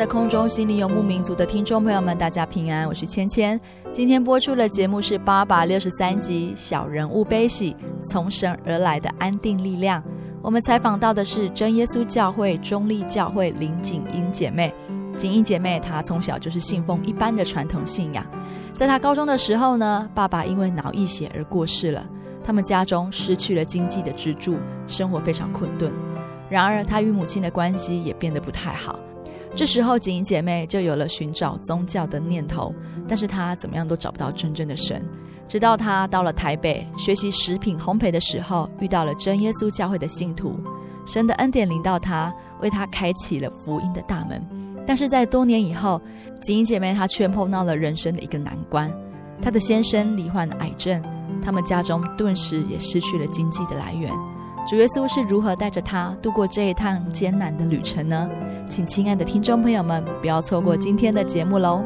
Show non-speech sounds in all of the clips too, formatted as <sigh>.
在空中，心灵游牧民族的听众朋友们，大家平安，我是芊芊。今天播出的节目是八百六十三集《小人物悲喜》，从神而来的安定力量。我们采访到的是真耶稣教会中立教会林景英姐妹。景英姐妹她从小就是信奉一般的传统信仰，在她高中的时候呢，爸爸因为脑溢血而过世了，他们家中失去了经济的支柱，生活非常困顿。然而，她与母亲的关系也变得不太好。这时候，锦英姐妹就有了寻找宗教的念头，但是她怎么样都找不到真正的神。直到她到了台北学习食品烘焙的时候，遇到了真耶稣教会的信徒，神的恩典临到她，为她开启了福音的大门。但是在多年以后，锦英姐妹她却碰到了人生的一个难关，她的先生罹患癌症，他们家中顿时也失去了经济的来源。主耶稣是如何带着他度过这一趟艰难的旅程呢？请亲爱的听众朋友们不要错过今天的节目喽！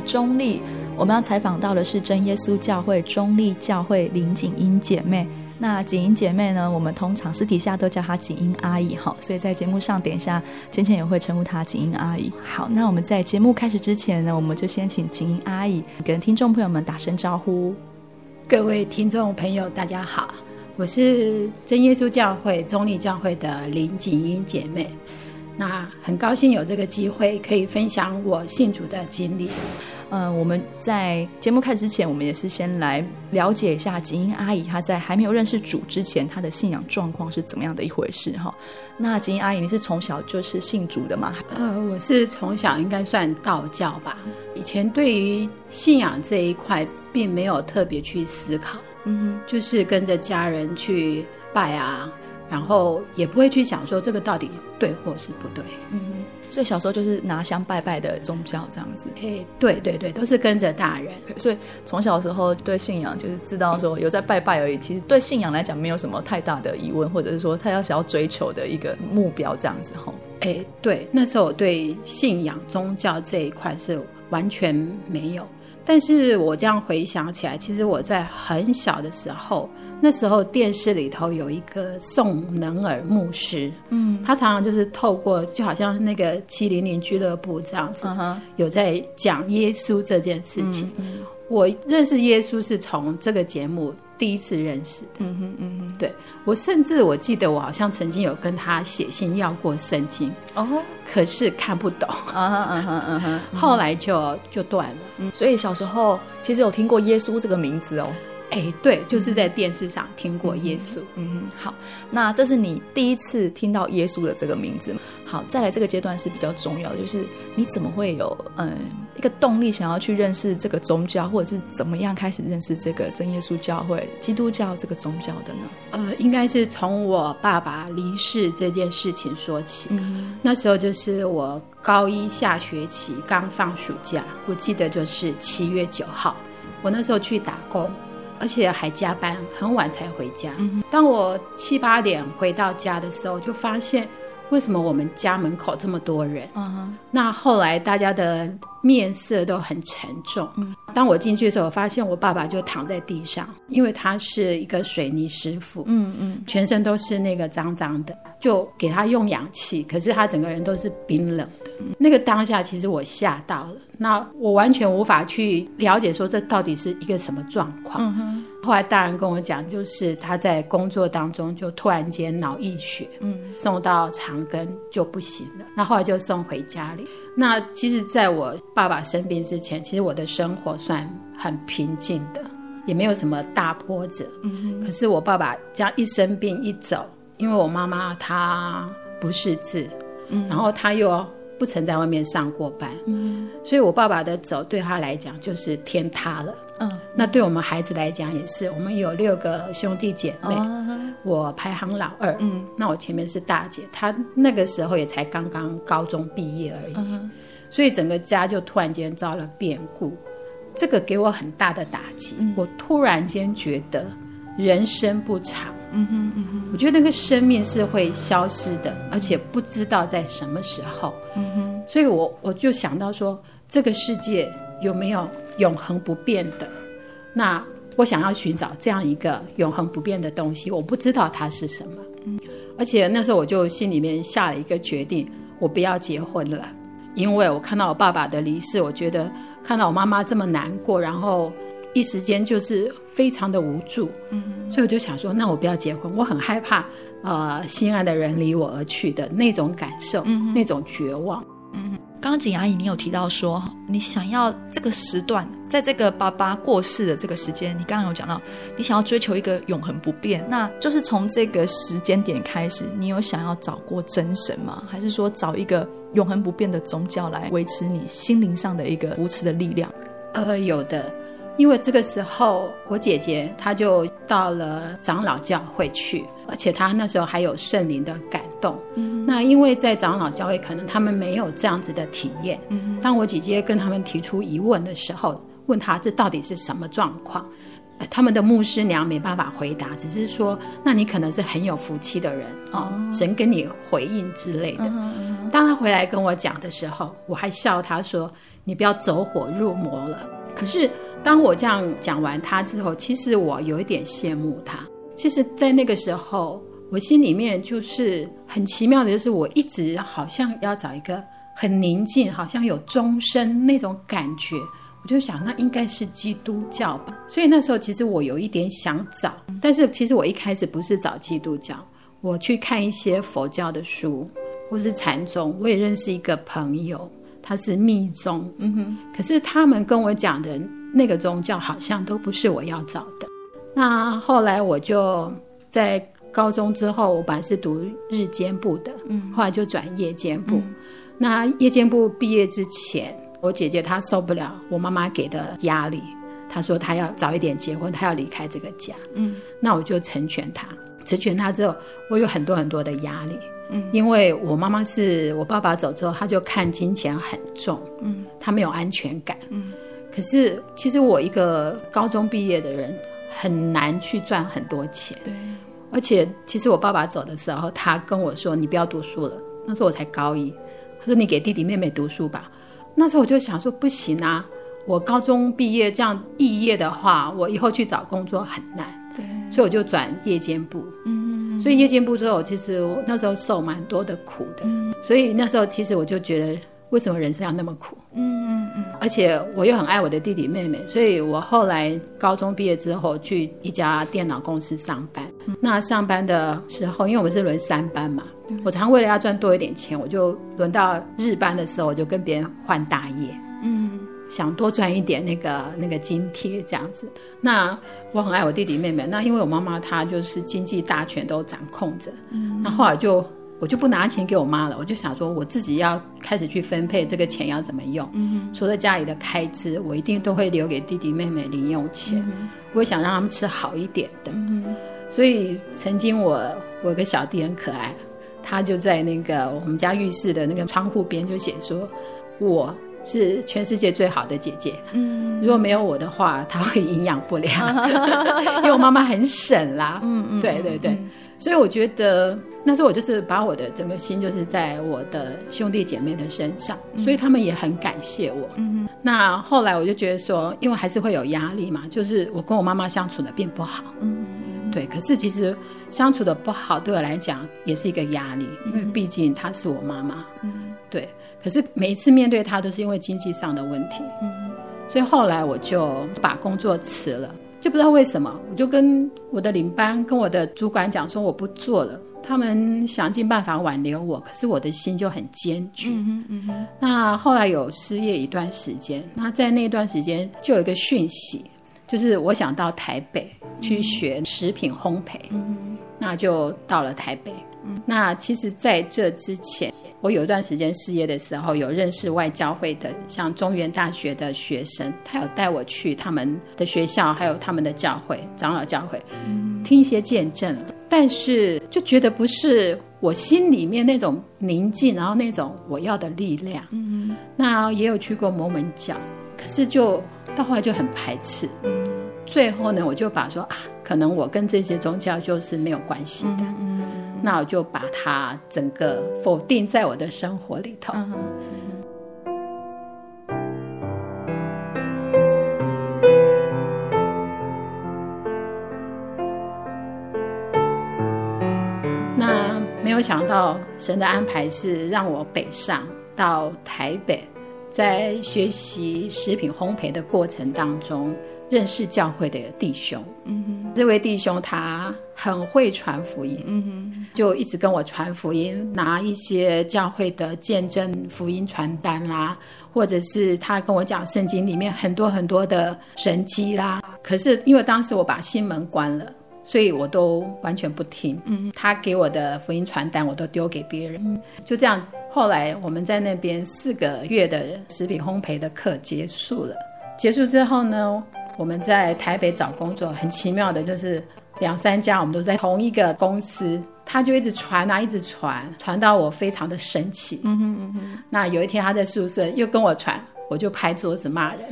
中立。我们要采访到的是真耶稣教会中立教会林锦英姐妹。那锦英姐妹呢，我们通常私底下都叫她锦英阿姨哈，所以在节目上等一下芊芊也会称呼她锦英阿姨。好，那我们在节目开始之前呢，我们就先请锦英阿姨跟听众朋友们打声招呼。各位听众朋友，大家好，我是真耶稣教会中立教会的林锦英姐妹。那很高兴有这个机会可以分享我信主的经历。嗯、呃，我们在节目开始之前，我们也是先来了解一下锦英阿姨她在还没有认识主之前，她的信仰状况是怎么样的一回事哈。那锦英阿姨，你是从小就是信主的吗？呃，我是从小应该算道教吧。以前对于信仰这一块，并没有特别去思考，嗯哼，就是跟着家人去拜啊，然后也不会去想说这个到底对或是不对，嗯哼。所以小时候就是拿香拜拜的宗教这样子，哎，对对对，都是跟着大人。所以从小时候对信仰就是知道说有在拜拜而已，其实对信仰来讲没有什么太大的疑问，或者是说他要想要追求的一个目标这样子吼。哎，对，那时候我对信仰宗教这一块是完全没有。但是我这样回想起来，其实我在很小的时候。那时候电视里头有一个宋能尔牧师，嗯，他常常就是透过就好像那个七零零俱乐部这样子，嗯，有在讲耶稣这件事情。嗯，我认识耶稣是从这个节目第一次认识的。嗯哼，嗯哼，对，我甚至我记得我好像曾经有跟他写信要过圣经，哦，可是看不懂。嗯哼，嗯哼，嗯哼，<laughs> 后来就就断了。嗯，所以小时候其实有听过耶稣这个名字哦。哎，对，就是在电视上听过耶稣。嗯，好，那这是你第一次听到耶稣的这个名字。好，再来这个阶段是比较重要的，就是你怎么会有嗯一个动力想要去认识这个宗教，或者是怎么样开始认识这个真耶稣教会、基督教这个宗教的呢？呃，应该是从我爸爸离世这件事情说起。嗯，那时候就是我高一下学期刚放暑假，我记得就是七月九号，我那时候去打工。而且还加班，很晚才回家。嗯、当我七八点回到家的时候，就发现为什么我们家门口这么多人？嗯、那后来大家的面色都很沉重。嗯、当我进去的时候，我发现我爸爸就躺在地上，因为他是一个水泥师傅，嗯嗯，全身都是那个脏脏的，就给他用氧气，可是他整个人都是冰冷的。嗯、那个当下，其实我吓到了。那我完全无法去了解说这到底是一个什么状况。嗯、哼后来大人跟我讲，就是他在工作当中就突然间脑溢血，嗯，送到长庚就不行了。那后来就送回家里。那其实在我爸爸生病之前，其实我的生活算很平静的，也没有什么大波折。嗯，可是我爸爸这样一生病一走，因为我妈妈她不识字，嗯，然后她又。不曾在外面上过班，嗯，所以我爸爸的走对他来讲就是天塌了，嗯，那对我们孩子来讲也是，我们有六个兄弟姐妹，哦、我排行老二，嗯，那我前面是大姐，她那个时候也才刚刚高中毕业而已，嗯、所以整个家就突然间遭了变故，这个给我很大的打击，嗯、我突然间觉得人生不长。嗯哼嗯哼，我觉得那个生命是会消失的，而且不知道在什么时候。嗯哼，所以我我就想到说，这个世界有没有永恒不变的？那我想要寻找这样一个永恒不变的东西，我不知道它是什么。嗯，而且那时候我就心里面下了一个决定，我不要结婚了，因为我看到我爸爸的离世，我觉得看到我妈妈这么难过，然后。一时间就是非常的无助，嗯，所以我就想说，那我不要结婚，我很害怕，呃，心爱的人离我而去的那种感受，嗯，那种绝望。刚刚景阿姨你有提到说，你想要这个时段，在这个爸爸过世的这个时间，你刚刚有讲到，你想要追求一个永恒不变，那就是从这个时间点开始，你有想要找过真神吗？还是说找一个永恒不变的宗教来维持你心灵上的一个扶持的力量？呃，有的。因为这个时候，我姐姐她就到了长老教会去，而且她那时候还有圣灵的感动。嗯，那因为在长老教会，可能他们没有这样子的体验。嗯，当我姐姐跟他们提出疑问的时候，问他这到底是什么状况，他们的牧师娘没办法回答，只是说，那你可能是很有福气的人哦，神跟你回应之类的。嗯哼，当他回来跟我讲的时候，我还笑他说：“你不要走火入魔了。”可是。当我这样讲完他之后，其实我有一点羡慕他。其实，在那个时候，我心里面就是很奇妙的，就是我一直好像要找一个很宁静，好像有钟声那种感觉。我就想，那应该是基督教吧。所以那时候，其实我有一点想找，但是其实我一开始不是找基督教，我去看一些佛教的书，或是禅宗。我也认识一个朋友，他是密宗，嗯哼。可是他们跟我讲的。那个宗教好像都不是我要找的。那后来我就在高中之后，我本来是读日间部的，嗯，后来就转夜间部。嗯、那夜间部毕业之前，我姐姐她受不了我妈妈给的压力，她说她要早一点结婚，她要离开这个家。嗯，那我就成全她。成全她之后，我有很多很多的压力。嗯，因为我妈妈是我爸爸走之后，他就看金钱很重。嗯，他没有安全感。嗯。可是，其实我一个高中毕业的人，很难去赚很多钱。对，而且其实我爸爸走的时候，他跟我说：“你不要读书了。”那时候我才高一，他说：“你给弟弟妹妹读书吧。”那时候我就想说：“不行啊，我高中毕业这样肄业的话，我以后去找工作很难。”对，所以我就转夜间部。嗯，所以夜间部之后，其实我那时候受蛮多的苦的。嗯，所以那时候其实我就觉得。为什么人生要那么苦？嗯嗯嗯，而且我又很爱我的弟弟妹妹，所以我后来高中毕业之后去一家电脑公司上班。嗯、那上班的时候，因为我们是轮三班嘛，嗯、我常为了要赚多一点钱，我就轮到日班的时候，我就跟别人换大夜。嗯，想多赚一点那个那个津贴这样子。那我很爱我弟弟妹妹，那因为我妈妈她就是经济大权都掌控着，嗯，那后来就我就不拿钱给我妈了，我就想说我自己要开始去分配这个钱要怎么用，嗯，除了家里的开支，我一定都会留给弟弟妹妹零用钱，嗯，我想让他们吃好一点的，嗯，所以曾经我我有个小弟很可爱。他就在那个我们家浴室的那个窗户边就写说：“我是全世界最好的姐姐。嗯，如果没有我的话，她会营养不良，<laughs> 因为我妈妈很省啦。嗯嗯，对对对，所以我觉得那时候我就是把我的整个心就是在我的兄弟姐妹的身上，所以他们也很感谢我。嗯，那后来我就觉得说，因为还是会有压力嘛，就是我跟我妈妈相处的并不好。嗯。对，可是其实相处的不好，对我来讲也是一个压力，因为毕竟她是我妈妈。嗯，对。可是每一次面对他，都是因为经济上的问题。嗯，所以后来我就把工作辞了，就不知道为什么，我就跟我的领班、跟我的主管讲说我不做了。他们想尽办法挽留我，可是我的心就很坚决。嗯哼，嗯哼。那后来有失业一段时间，那在那段时间就有一个讯息。就是我想到台北去学食品烘焙，嗯，那就到了台北。嗯，那其实在这之前，我有一段时间失业的时候，有认识外教会的，像中原大学的学生，他有带我去他们的学校，还有他们的教会长老教会，嗯，听一些见证。但是就觉得不是我心里面那种宁静，然后那种我要的力量。嗯，那也有去过摩门教，可是就。到后来就很排斥，嗯，最后呢，我就把说啊，可能我跟这些宗教就是没有关系的，嗯，那我就把它整个否定在我的生活里头。嗯，那没有想到神的安排是让我北上到台北。在学习食品烘焙的过程当中，认识教会的弟兄。嗯哼，这位弟兄他很会传福音。嗯哼，就一直跟我传福音，拿一些教会的见证福音传单啦，或者是他跟我讲圣经里面很多很多的神迹啦。可是因为当时我把心门关了。所以我都完全不听，嗯，他给我的福音传单我都丢给别人，嗯，就这样。后来我们在那边四个月的食品烘焙的课结束了，结束之后呢，我们在台北找工作，很奇妙的就是两三家我们都在同一个公司，他就一直传啊，一直传，传到我非常的生气，嗯哼嗯哼。那有一天他在宿舍又跟我传，我就拍桌子骂人，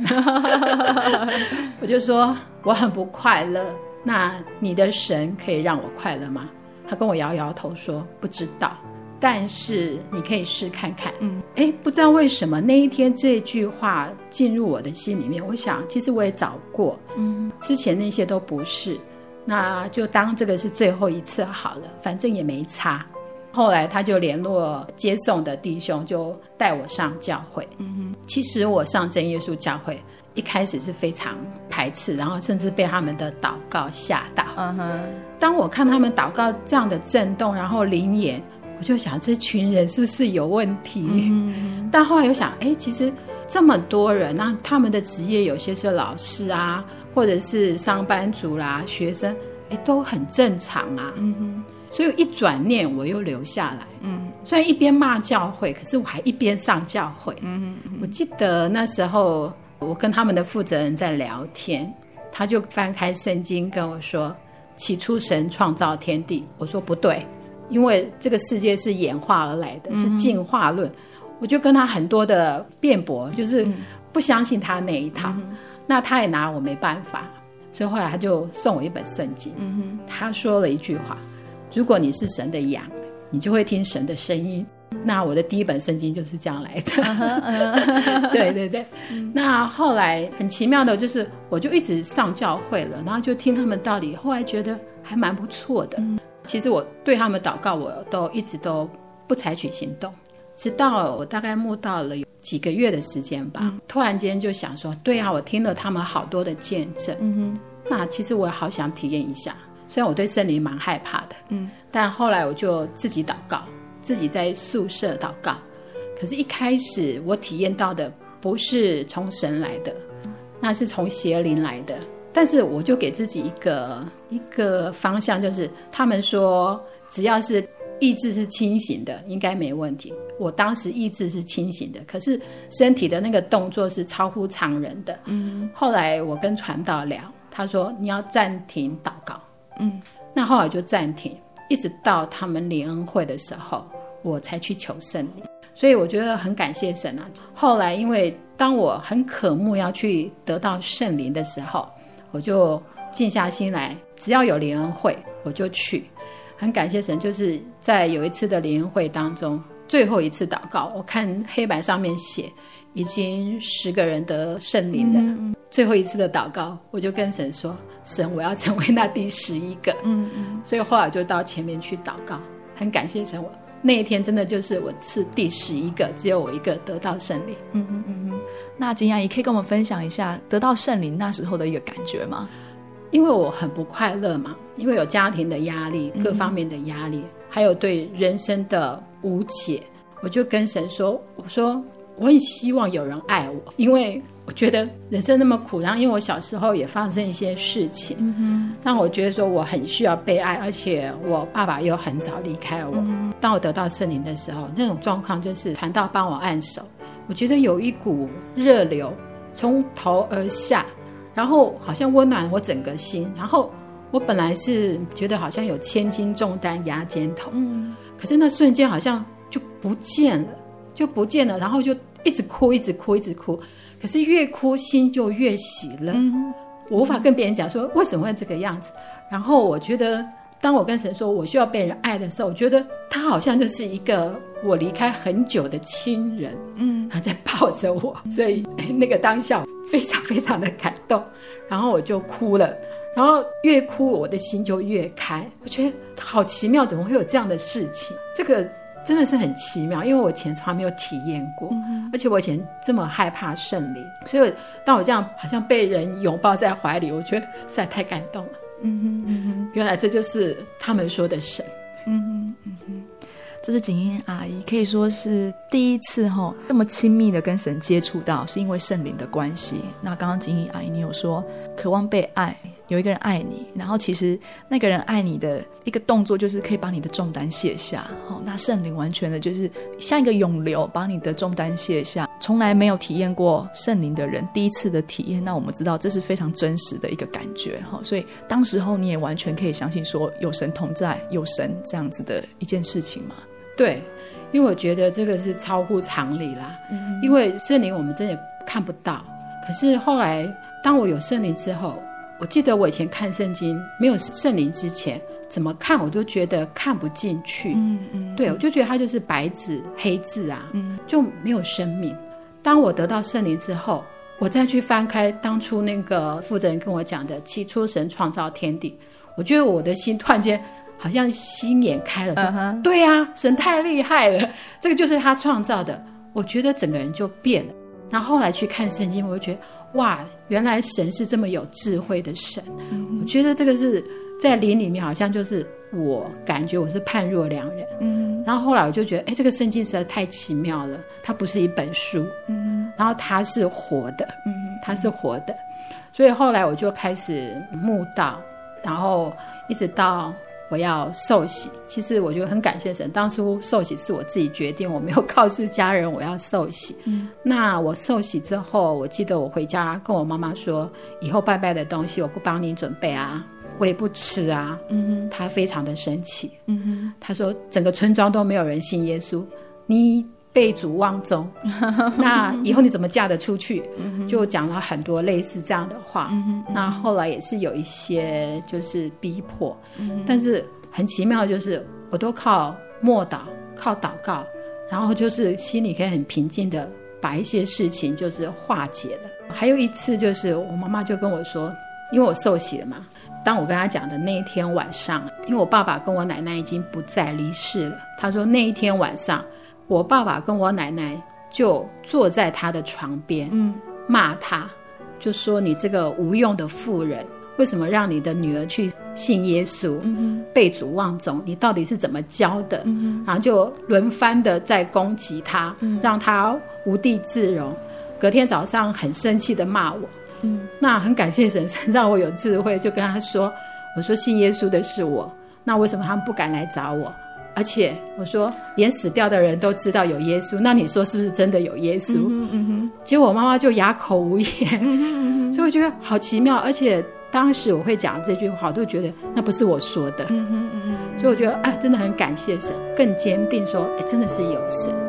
我就说我很不快乐。那你的神可以让我快乐吗？他跟我摇摇头说不知道，但是你可以试看看。嗯，哎，不知道为什么那一天这句话进入我的心里面。我想，其实我也找过，嗯，之前那些都不是，那就当这个是最后一次好了，反正也没差。后来他就联络接送的弟兄，就带我上教会。嗯哼，其实我上真耶稣教会。一开始是非常排斥，然后甚至被他们的祷告吓到。嗯哼当我看他们祷告这样的震动，然后灵眼，我就想这群人是不是有问题？Uh. 但后来又想，哎，其实这么多人，那他们的职业有些是老师啊，或者是上班族啦、学生，哎，都很正常啊。嗯哼所以一转念，我又留下来。嗯、uh 虽然一边骂教会，可是我还一边上教会。嗯、uh -huh. 我记得那时候。我跟他们的负责人在聊天，他就翻开圣经跟我说：“起初神创造天地。”我说：“不对，因为这个世界是演化而来的，是进化论。嗯”我就跟他很多的辩驳，就是不相信他那一套。嗯、那他也拿我没办法，所以后来他就送我一本圣经。嗯、他说了一句话：“如果你是神的羊，你就会听神的声音。”那我的第一本圣经就是这样来的，uh -huh, uh -huh. 对对对。那后来很奇妙的就是，我就一直上教会了，然后就听他们道理，后来觉得还蛮不错的。其实我对他们祷告，我都一直都不采取行动，直到我大概慕到了有几个月的时间吧，突然间就想说，对啊，我听了他们好多的见证，嗯哼，那其实我也好想体验一下。虽然我对圣灵蛮害怕的，嗯，但后来我就自己祷告。自己在宿舍祷告，可是，一开始我体验到的不是从神来的，那是从邪灵来的。但是我就给自己一个一个方向，就是他们说只要是意志是清醒的，应该没问题。我当时意志是清醒的，可是身体的那个动作是超乎常人的。嗯，后来我跟传道聊，他说你要暂停祷告。嗯，那后来就暂停，一直到他们联恩会的时候，我才去求圣灵。所以我觉得很感谢神啊。后来因为当我很渴慕要去得到圣灵的时候，我就静下心来，只要有联恩会，我就去。很感谢神，就是在有一次的联恩会当中。最后一次祷告，我看黑板上面写已经十个人得圣灵了。最后一次的祷告，我就跟神说：“神，我要成为那第十一个。嗯”嗯嗯。所以后来就到前面去祷告，很感谢神。我那一天真的就是我是第十一个，只有我一个得到圣灵。嗯嗯嗯嗯。那金阿姨可以跟我们分享一下得到圣灵那时候的一个感觉吗？因为我很不快乐嘛，因为有家庭的压力，各方面的压力。嗯还有对人生的无解，我就跟神说：“我说我很希望有人爱我，因为我觉得人生那么苦。然后因为我小时候也发生一些事情，嗯哼，让我觉得说我很需要被爱，而且我爸爸又很早离开我。嗯、当我得到圣灵的时候，那种状况就是传道帮我按手，我觉得有一股热流从头而下，然后好像温暖我整个心，然后。”我本来是觉得好像有千斤重担压肩头，嗯，可是那瞬间好像就不见了，就不见了，然后就一直哭，一直哭，一直哭。可是越哭心就越喜乐，嗯，我无法跟别人讲说为什么会这个样子。然后我觉得，当我跟神说我需要被人爱的时候，我觉得他好像就是一个我离开很久的亲人，嗯，他在抱着我，所以那个当下非常非常的感动，然后我就哭了。然后越哭，我的心就越开。我觉得好奇妙，怎么会有这样的事情？这个真的是很奇妙，因为我以前从来没有体验过，嗯、而且我以前这么害怕圣灵，所以当我这样好像被人拥抱在怀里，我觉得实在太感动了。嗯哼嗯哼，原来这就是他们说的神。嗯哼嗯哼，这是景英阿姨可以说是第一次哈这么亲密的跟神接触到，是因为圣灵的关系。那刚刚景英阿姨你有说渴望被爱。有一个人爱你，然后其实那个人爱你的一个动作，就是可以把你的重担卸下。好，那圣灵完全的就是像一个涌流，把你的重担卸下。从来没有体验过圣灵的人，第一次的体验，那我们知道这是非常真实的一个感觉。哈，所以当时候你也完全可以相信说有神同在，有神这样子的一件事情嘛？对，因为我觉得这个是超乎常理啦。嗯，因为圣灵我们真的看不到，可是后来当我有圣灵之后。我记得我以前看圣经没有圣灵之前，怎么看我都觉得看不进去。嗯嗯，对，我就觉得它就是白纸黑字啊，嗯，就没有生命。当我得到圣灵之后，我再去翻开当初那个负责人跟我讲的“起初神创造天地”，我觉得我的心突然间好像心眼开了，说：“ uh. 对呀，神太厉害了，这个就是他创造的。”我觉得整个人就变了。然后后来去看圣经，我就觉得。哇，原来神是这么有智慧的神！嗯、我觉得这个是在灵里面，好像就是我感觉我是判若两人。嗯，然后后来我就觉得，哎，这个圣经实在太奇妙了。它不是一本书，嗯，然后它是活的，嗯，它是活的。所以后来我就开始慕道，然后一直到。我要受洗，其实我觉得很感谢神。当初受洗是我自己决定，我没有告诉家人我要受洗。嗯，那我受洗之后，我记得我回家跟我妈妈说，以后拜拜的东西我不帮你准备啊，我也不吃啊。嗯哼，她非常的生气。嗯哼，她说整个村庄都没有人信耶稣，你背祖望宗，<laughs> 那以后你怎么嫁得出去？就讲了很多类似这样的话。那后来也是有一些就是逼迫。但是很奇妙的就是，我都靠默祷、靠祷告，然后就是心里可以很平静的把一些事情就是化解了。还有一次就是我妈妈就跟我说，因为我受洗了嘛，当我跟她讲的那一天晚上，因为我爸爸跟我奶奶已经不在离世了，她说那一天晚上。我爸爸跟我奶奶就坐在他的床边，嗯，骂他，就说你这个无用的妇人，为什么让你的女儿去信耶稣，嗯哼，背祖忘宗？你到底是怎么教的？嗯哼，然后就轮番的在攻击他，嗯，让他无地自容。隔天早上很生气的骂我。嗯，那很感谢神，<laughs> 让我有智慧，就跟他说：“我说信耶稣的是我，那为什么他们不敢来找我？而且我说连死掉的人都知道有耶稣，那你说是不是真的有耶稣？”嗯哼，嗯哼，结果我妈妈就哑口无言，嗯哼，所以我觉得好奇妙。而且当时我会讲这句话，我都觉得那不是我说的。嗯哼，嗯哼，所以我觉得啊，真的很感谢神，更坚定说，哎，真的是有神。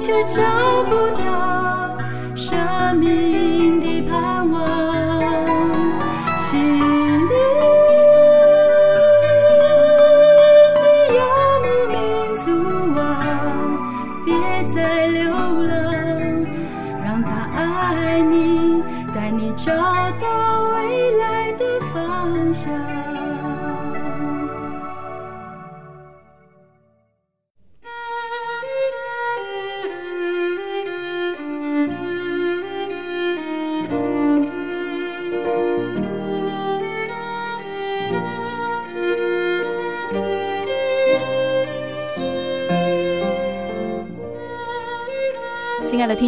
却找不到生命。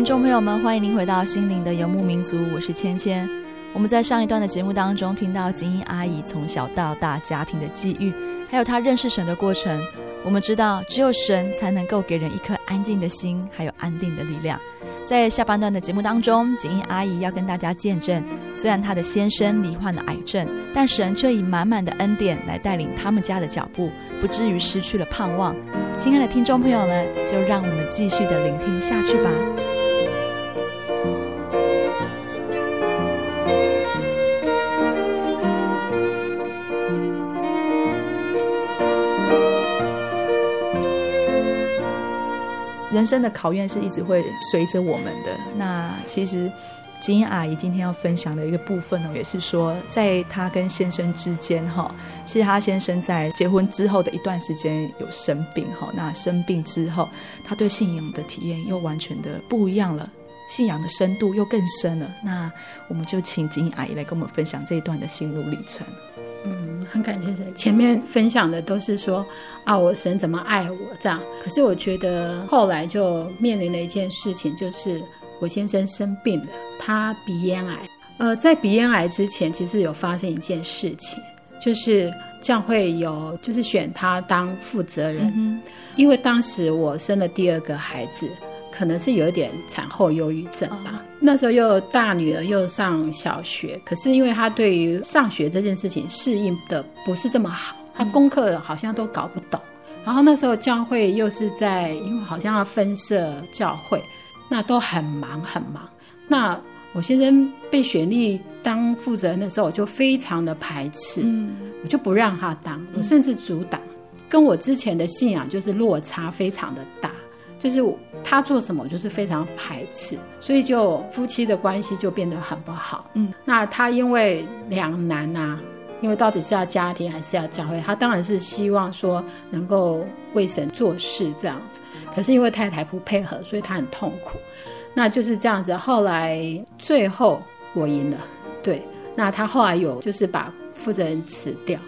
听众朋友们，欢迎您回到心灵的游牧民族，我是芊芊。我们在上一段的节目当中听到锦英阿姨从小到大家庭的际遇，还有她认识神的过程。我们知道，只有神才能够给人一颗安静的心，还有安定的力量。在下半段的节目当中，锦英阿姨要跟大家见证，虽然她的先生罹患了癌症，但神却以满满的恩典来带领他们家的脚步，不至于失去了盼望。亲爱的听众朋友们，就让我们继续的聆听下去吧。人生的考验是一直会随着我们的。那其实金英阿姨今天要分享的一个部分呢，也是说，在她跟先生之间，哈，其实她先生在结婚之后的一段时间有生病，哈，那生病之后，他对信仰的体验又完全的不一样了，信仰的深度又更深了。那我们就请金英阿姨来跟我们分享这一段的心路历程。嗯，很感谢神。前面分享的都是说啊，我神怎么爱我这样。可是我觉得后来就面临了一件事情，就是我先生生病了，他鼻咽癌。呃，在鼻咽癌之前，其实有发生一件事情，就是教会有就是选他当负责人，嗯，因为当时我生了第二个孩子。可能是有一点产后忧郁症吧。那时候又大女儿又上小学，可是因为她对于上学这件事情适应的不是这么好，她功课好像都搞不懂。然后那时候教会又是在，因为好像要分社教会，那都很忙很忙。那我先生被选立当负责人的时候，我就非常的排斥，嗯，我就不让他当，我甚至阻挡，跟我之前的信仰就是落差非常的大。就是他做什么，我就是非常排斥，所以就夫妻的关系就变得很不好。嗯，那他因为两难啊，因为到底是要家庭还是要教会，他当然是希望说能够为神做事这样子。可是因为太太不配合，所以他很痛苦。那就是这样子。后来最后我赢了，对。那他后来有就是把负责人辞掉。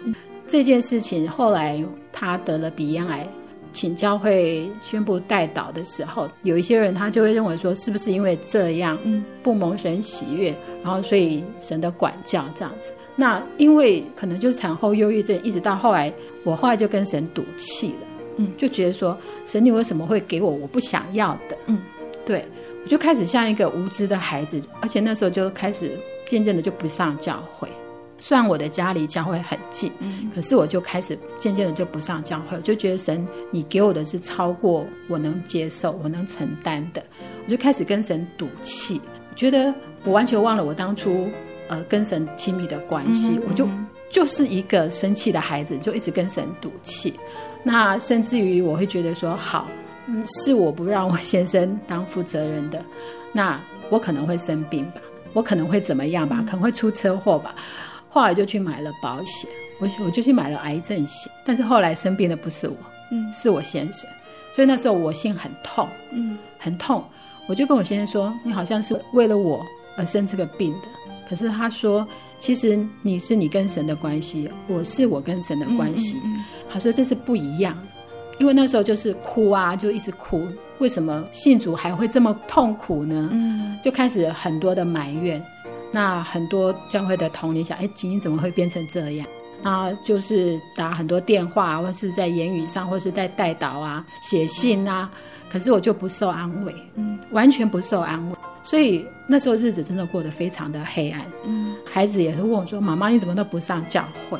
这件事情后来他得了鼻咽癌。请教会宣布代祷的时候，有一些人他就会认为说，是不是因为这样，嗯，不蒙神喜悦，然后所以神的管教这样子。那因为可能就是产后忧郁症，一直到后来，我后来就跟神赌气了，嗯，就觉得说，神你为什么会给我我不想要的？嗯，对，我就开始像一个无知的孩子，而且那时候就开始渐渐的就不上教会。虽然我的家离教会很近，嗯，可是我就开始渐渐的就不上教会，我就觉得神，你给我的是超过我能接受、我能承担的，我就开始跟神赌气，觉得我完全忘了我当初呃跟神亲密的关系，嗯，我就就是一个生气的孩子，就一直跟神赌气。那甚至于我会觉得说，好，嗯，是我不让我先生当负责人的，那我可能会生病吧，我可能会怎么样吧，可能会出车祸吧。后来就去买了保险，我我就去买了癌症险，但是后来生病的不是我，嗯，是我先生，所以那时候我心很痛，嗯，很痛，我就跟我先生说，你好像是为了我而生这个病的，可是他说，其实你是你跟神的关系，我是我跟神的关系，嗯嗯嗯，他说这是不一样，因为那时候就是哭啊，就一直哭，为什么信主还会这么痛苦呢？嗯，就开始很多的埋怨。那很多教会的同龄想，哎，景英怎么会变成这样？啊，就是打很多电话，或是在言语上，或是在代祷啊，写信啊。可是我就不受安慰，嗯，完全不受安慰。所以那时候日子真的过得非常的黑暗。嗯，孩子也是问我说：“妈妈，你怎么都不上教会？”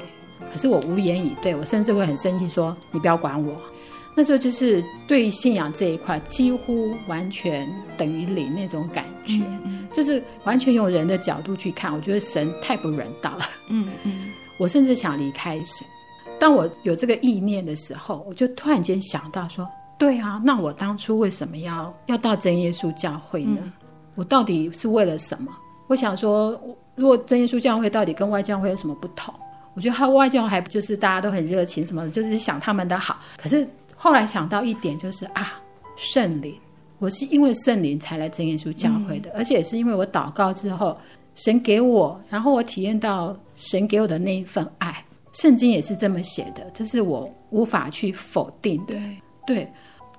可是我无言以对，我甚至会很生气说：“你不要管我。”那时候就是对信仰这一块几乎完全等于零那种感觉。嗯就是完全用人的角度去看，我觉得神太不人道了。嗯嗯，<laughs> 我甚至想离开神。当我有这个意念的时候，我就突然间想到说：对啊，那我当初为什么要要到真耶稣教会呢？嗯、我到底是为了什么？我想说，如果真耶稣教会到底跟外教会有什么不同？我觉得他外教会还不就是大家都很热情什么的，就是想他们的好。可是后来想到一点，就是啊，圣灵。我是因为圣灵才来真耶稣教会的，嗯、而且也是因为我祷告之后，神给我，然后我体验到神给我的那一份爱。圣经也是这么写的，这是我无法去否定的。对，对，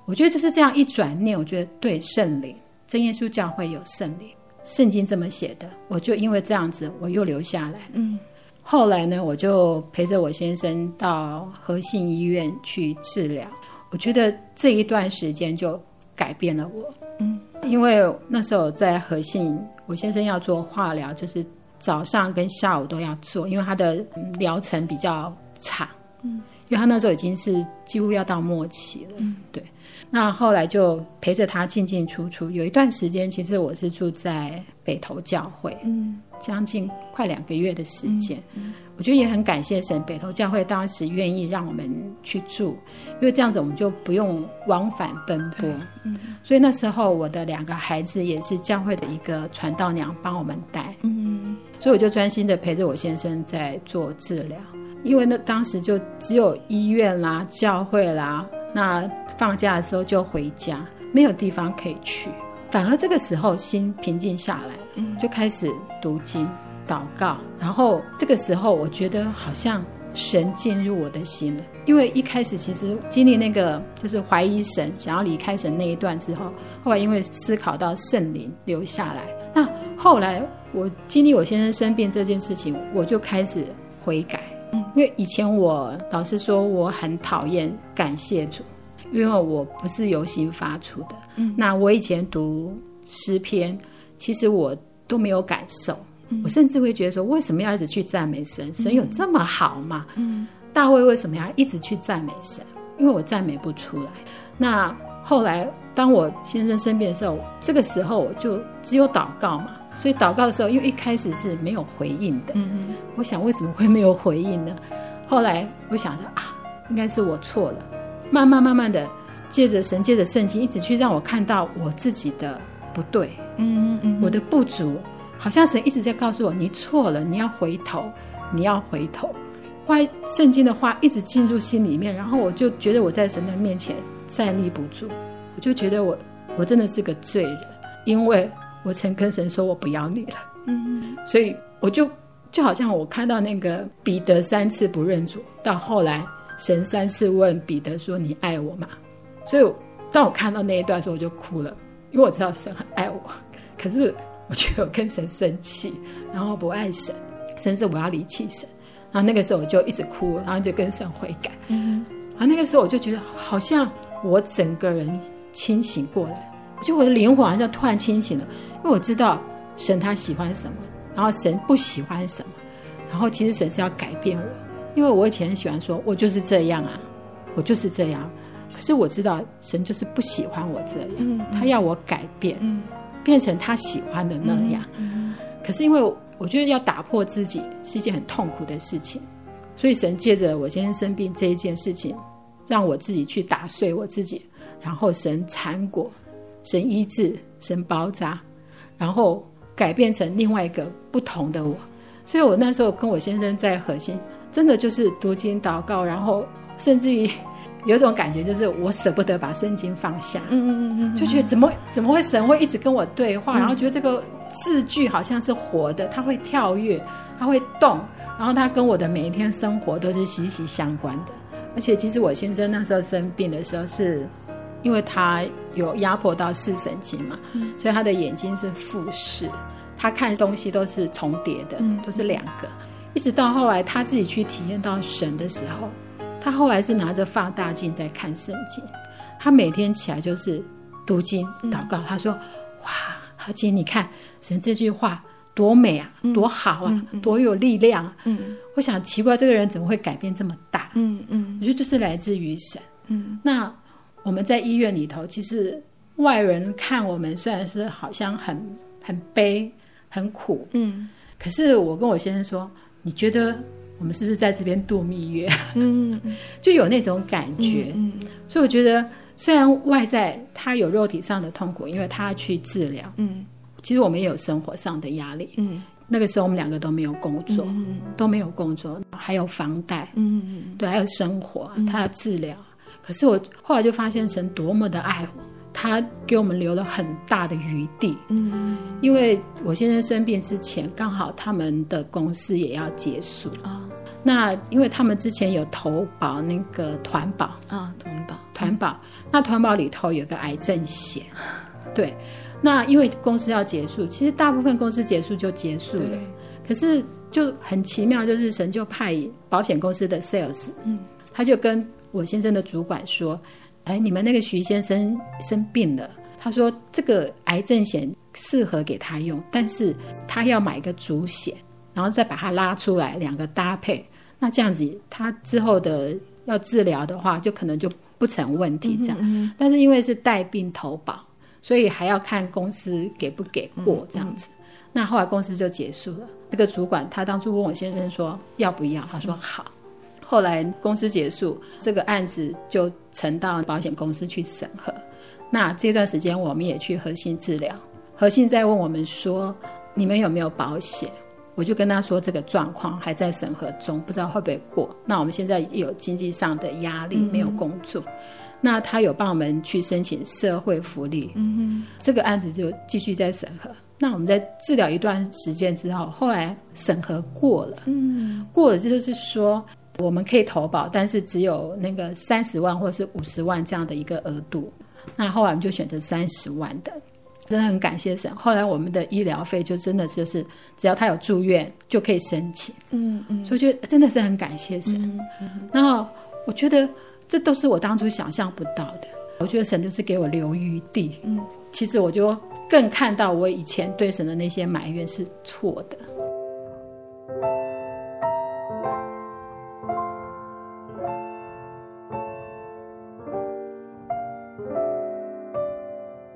我觉得就是这样一转念，我觉得对圣灵，真耶稣教会有圣灵，圣经这么写的，我就因为这样子，我又留下来了。嗯，后来呢，我就陪着我先生到和信医院去治疗。我觉得这一段时间就。改变了我，嗯，因为那时候在和信，我先生要做化疗，就是早上跟下午都要做，因为他的疗程比较长，嗯，因为他那时候已经是几乎要到末期了，嗯，对。那后来就陪着他进进出出，有一段时间，其实我是住在北投教会，嗯，将近快两个月的时间。嗯嗯我觉得也很感谢神，北投教会当时愿意让我们去住，因为这样子我们就不用往返奔波。嗯，所以那时候我的两个孩子也是教会的一个传道娘帮我们带。嗯，所以我就专心的陪着我先生在做治疗，因为那当时就只有医院啦、教会啦，那放假的时候就回家，没有地方可以去，反而这个时候心平静下来了，就开始读经。祷告，然后这个时候，我觉得好像神进入我的心了。因为一开始其实经历那个就是怀疑神、想要离开神那一段之后，后来因为思考到圣灵留下来，那后来我经历我先生生病这件事情，我就开始悔改。嗯，因为以前我老实说，我很讨厌感谢主，因为我不是由心发出的。嗯，那我以前读诗篇，其实我都没有感受。我甚至会觉得说，为什么要一直去赞美神？神有这么好吗？嗯，大卫为什么要一直去赞美神？因为我赞美不出来。那后来，当我先生生病的时候，这个时候我就只有祷告嘛。所以祷告的时候，因为一开始是没有回应的。嗯嗯。我想为什么会没有回应呢？后来我想着啊，应该是我错了。慢慢慢慢的，借着神，借着圣经，一直去让我看到我自己的不对。嗯嗯嗯，我的不足。好像神一直在告诉我，你错了，你要回头，你要回头。话圣经的话一直进入心里面，然后我就觉得我在神的面前站立不住，我就觉得我我真的是个罪人，因为我曾跟神说我不要你了。嗯，所以我就就好像我看到那个彼得三次不认主，到后来神三次问彼得说，你爱我吗？所以当我看到那一段的时候，我就哭了，因为我知道神很爱我，可是我觉得我跟神生气，然后不爱神，甚至我要离弃神。然后那个时候我就一直哭，然后就跟神悔改。嗯，然后那个时候我就觉得好像我整个人清醒过来，我觉得我的灵魂好像突然清醒了，因为我知道神他喜欢什么，然后神不喜欢什么，然后其实神是要改变我，因为我以前很喜欢说我就是这样啊，我就是这样，可是我知道神就是不喜欢我这样，嗯，他要我改变，嗯，变成他喜欢的那样，嗯，可是因为。我觉得要打破自己是一件很痛苦的事情，所以神借着我先生生病这一件事情，让我自己去打碎我自己，然后神缠裹，神医治，神包扎，然后改变成另外一个不同的我。所以我那时候跟我先生在核心，真的就是读经祷告，然后甚至于有一种感觉，就是我舍不得把圣经放下，嗯嗯嗯嗯，就觉得怎么怎么会神会一直跟我对话，然后觉得这个。字句好像是活的，它会跳跃，它会动，然后它跟我的每一天生活都是息息相关的。而且，其实我先生那时候生病的时候，是因为他有压迫到视神经嘛，嗯、所以他的眼睛是复视，他看东西都是重叠的，嗯、都是两个。一直到后来他自己去体验到神的时候，他后来是拿着放大镜在看圣经，他每天起来就是读经祷告，嗯、他说：“哇。”而且你看，神这句话多美啊，多好啊，多有力量啊！嗯，我想奇怪，这个人怎么会改变这么大？嗯嗯，嗯我觉得就是来自于神。嗯，那我们在医院里头，其实外人看我们虽然是好像很很悲、很苦，嗯，可是我跟我先生说，你觉得我们是不是在这边度蜜月？嗯，<laughs> 就有那种感觉。嗯，嗯所以我觉得。虽然外在他有肉体上的痛苦，因为他去治疗。嗯，其实我们也有生活上的压力。嗯，那个时候我们两个都没有工作，嗯，都没有工作，还有房贷。嗯嗯，对，还有生活，他要治疗。可是我后来就发现神多么的爱我，他给我们留了很大的余地。嗯，因为我先生生病之前，刚好他们的公司也要结束。啊。那因为他们之前有投保那个团保。啊，团保。团保，那团保里头有个癌症险，对。那因为公司要结束，其实大部分公司结束就结束了，可是就很奇妙，就是神就派保险公司的 sales，嗯，他就跟我先生的主管说：“哎，你们那个徐先生生病了，他说这个癌症险适合给他用，但是他要买一个主险，然后再把它拉出来，两个搭配。”那这样子，他之后的要治疗的话，就可能就不成问题这样。嗯嗯，但是因为是带病投保，所以还要看公司给不给过这样子。那后来公司就结束了。这个主管他当初问我先生说要不要，他说好。后来公司结束，这个案子就呈到保险公司去审核。那这段时间我们也去核心治疗，核心在问我们说，你们有没有保险？我就跟他说，这个状况还在审核中，不知道会不会过。那我们现在有经济上的压力，没有工作。嗯、那他有帮我们去申请社会福利，嗯哼，这个案子就继续在审核。那我们在治疗一段时间之后，后来审核过了，嗯，过了，这就是说我们可以投保，但是只有那个三十万或是五十万这样的一个额度。那后来我们就选择三十万的。真的很感谢神。后来我们的医疗费就真的就是，只要他有住院就可以申请。嗯嗯，所以就真的是很感谢神。嗯嗯，然后我觉得这都是我当初想象不到的。我觉得神就是给我留余地。嗯，其实我就更看到我以前对神的那些埋怨是错的。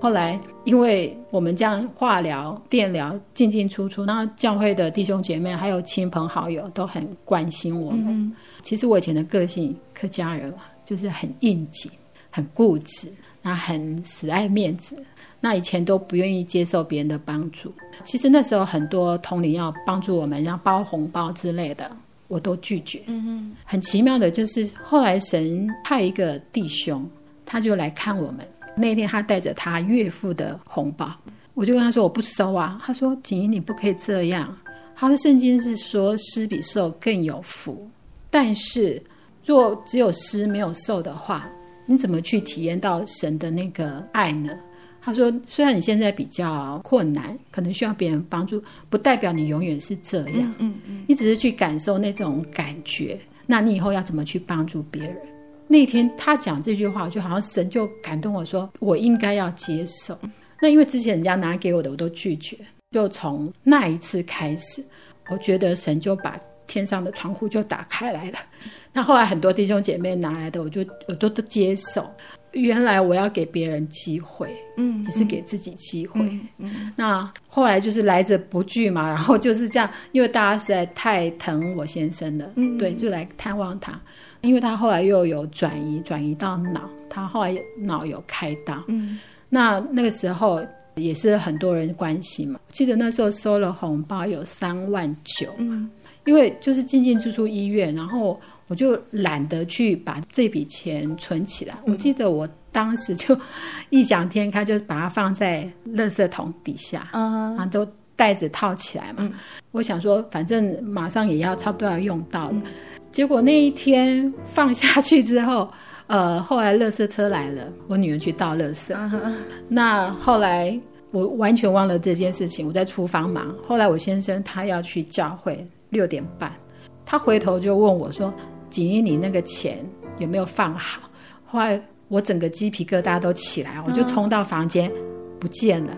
后来，因为我们这样化疗、电疗进进出出，然后教会的弟兄姐妹还有亲朋好友都很关心我们。嗯、其实我以前的个性，客家人嘛，就是很应景、很固执，那很死爱面子，那以前都不愿意接受别人的帮助。其实那时候很多同龄要帮助我们，像包红包之类的，我都拒绝。嗯嗯，很奇妙的就是后来神派一个弟兄，他就来看我们。那天他带着他岳父的红包，我就跟他说我不收啊。他说：“锦衣你不可以这样。”他说：“圣经是说施比受更有福，但是若只有施没有受的话，你怎么去体验到神的那个爱呢？他说：“虽然你现在比较困难，可能需要别人帮助，不代表你永远是这样。嗯嗯，嗯，你只是去感受那种感觉。那你以后要怎么去帮助别人？那天他讲这句话，就好像神就感动我说，我应该要接受。那因为之前人家拿给我的，我都拒绝。就从那一次开始，我觉得神就把天上的窗户就打开来了。那后来很多弟兄姐妹拿来的，我就我都都接受。”原来我要给别人机会，嗯，也是给自己机会。嗯嗯、那后来就是来者不拒嘛，然后就是这样，因为大家实在太疼我先生了，嗯，对，就来探望他。因为他后来又有转移，转移到脑，他后来脑有开刀。嗯，那那个时候也是很多人关心嘛。我记得那时候收了红包有三万九，嗯，因为就是进进出出医院，然后。我就懒得去把这笔钱存起来。我记得我当时就异想天开，就把它放在垃圾桶底下，然后都袋子套起来嘛。我想说，反正马上也要差不多要用到了。结果那一天放下去之后，呃，后来垃圾车来了，我女儿去倒垃圾。那后来我完全忘了这件事情，我在厨房忙。后来我先生他要去教会，六点半，他回头就问我说。锦衣，你那个钱有没有放好？后来我整个鸡皮疙瘩都起来，我就冲到房间，不见了。